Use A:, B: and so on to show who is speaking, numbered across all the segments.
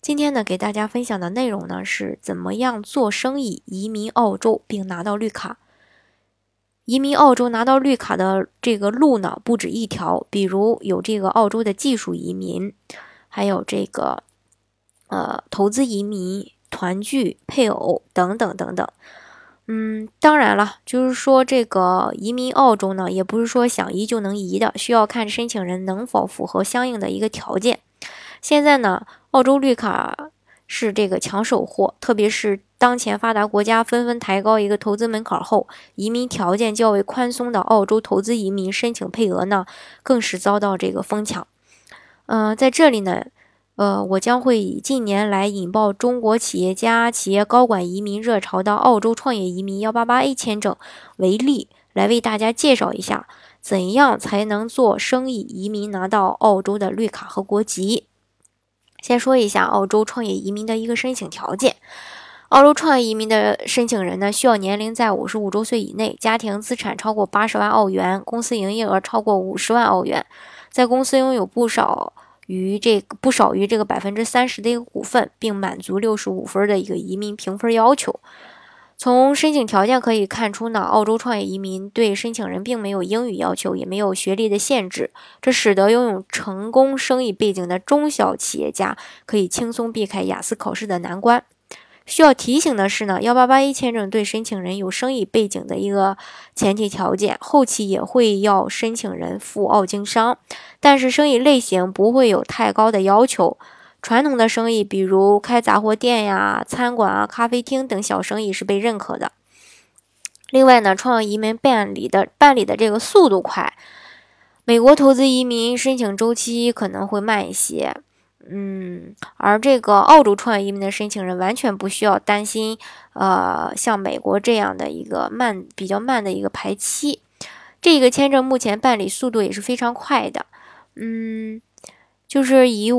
A: 今天呢，给大家分享的内容呢是怎么样做生意移民澳洲并拿到绿卡。移民澳洲拿到绿卡的这个路呢不止一条，比如有这个澳洲的技术移民，还有这个呃投资移民、团聚、配偶等等等等。嗯，当然了，就是说这个移民澳洲呢，也不是说想移就能移的，需要看申请人能否符合相应的一个条件。现在呢，澳洲绿卡是这个抢手货，特别是当前发达国家纷纷抬高一个投资门槛后，移民条件较为宽松的澳洲投资移民申请配额呢，更是遭到这个疯抢。嗯，在这里呢，呃，我将会以近年来引爆中国企业家、企业高管移民热潮的澳洲创业移民幺八八 A 签证为例，来为大家介绍一下，怎样才能做生意移民拿到澳洲的绿卡和国籍。先说一下澳洲创业移民的一个申请条件。澳洲创业移民的申请人呢，需要年龄在五十五周岁以内，家庭资产超过八十万澳元，公司营业额超过五十万澳元，在公司拥有不少于这个不少于这个百分之三十的一个股份，并满足六十五分的一个移民评分要求。从申请条件可以看出呢，澳洲创业移民对申请人并没有英语要求，也没有学历的限制，这使得拥有成功生意背景的中小企业家可以轻松避开雅思考试的难关。需要提醒的是呢，幺八八一签证对申请人有生意背景的一个前提条件，后期也会要申请人赴澳经商，但是生意类型不会有太高的要求。传统的生意，比如开杂货店呀、餐馆啊、咖啡厅等小生意是被认可的。另外呢，创业移民办理的办理的这个速度快，美国投资移民申请周期可能会慢一些。嗯，而这个澳洲创业移民的申请人完全不需要担心，呃，像美国这样的一个慢比较慢的一个排期。这个签证目前办理速度也是非常快的。嗯，就是以。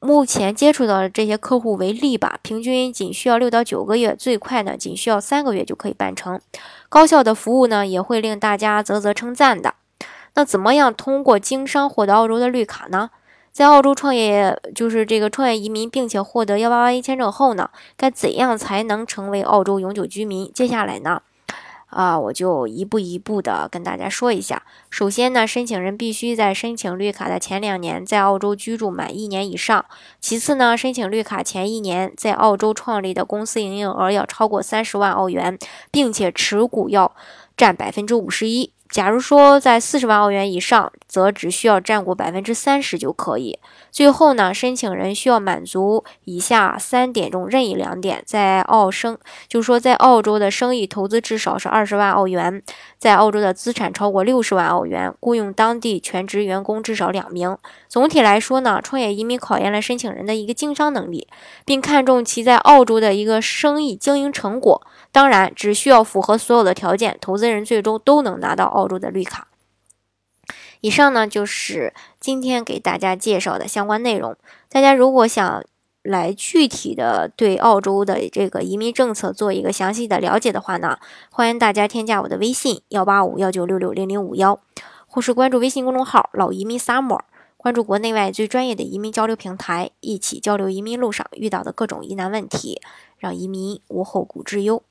A: 目前接触到的这些客户为例吧，平均仅需要六到九个月，最快呢仅需要三个月就可以办成。高效的服务呢也会令大家啧啧称赞的。那怎么样通过经商获得澳洲的绿卡呢？在澳洲创业，就是这个创业移民，并且获得幺八八一签证后呢，该怎样才能成为澳洲永久居民？接下来呢？啊，我就一步一步的跟大家说一下。首先呢，申请人必须在申请绿卡的前两年在澳洲居住满一年以上。其次呢，申请绿卡前一年在澳洲创立的公司营业额要超过三十万澳元，并且持股要占百分之五十一。假如说在四十万澳元以上，则只需要占股百分之三十就可以。最后呢，申请人需要满足以下三点中任意两点：在澳生，就是说在澳洲的生意投资至少是二十万澳元，在澳洲的资产超过六十万澳元，雇佣当地全职员工至少两名。总体来说呢，创业移民考验了申请人的一个经商能力，并看重其在澳洲的一个生意经营成果。当然，只需要符合所有的条件，投资人最终都能拿到澳洲的绿卡。以上呢就是今天给大家介绍的相关内容。大家如果想来具体的对澳洲的这个移民政策做一个详细的了解的话呢，欢迎大家添加我的微信幺八五幺九六六零零五幺，或是关注微信公众号“老移民 summer”，关注国内外最专业的移民交流平台，一起交流移民路上遇到的各种疑难问题，让移民无后顾之忧。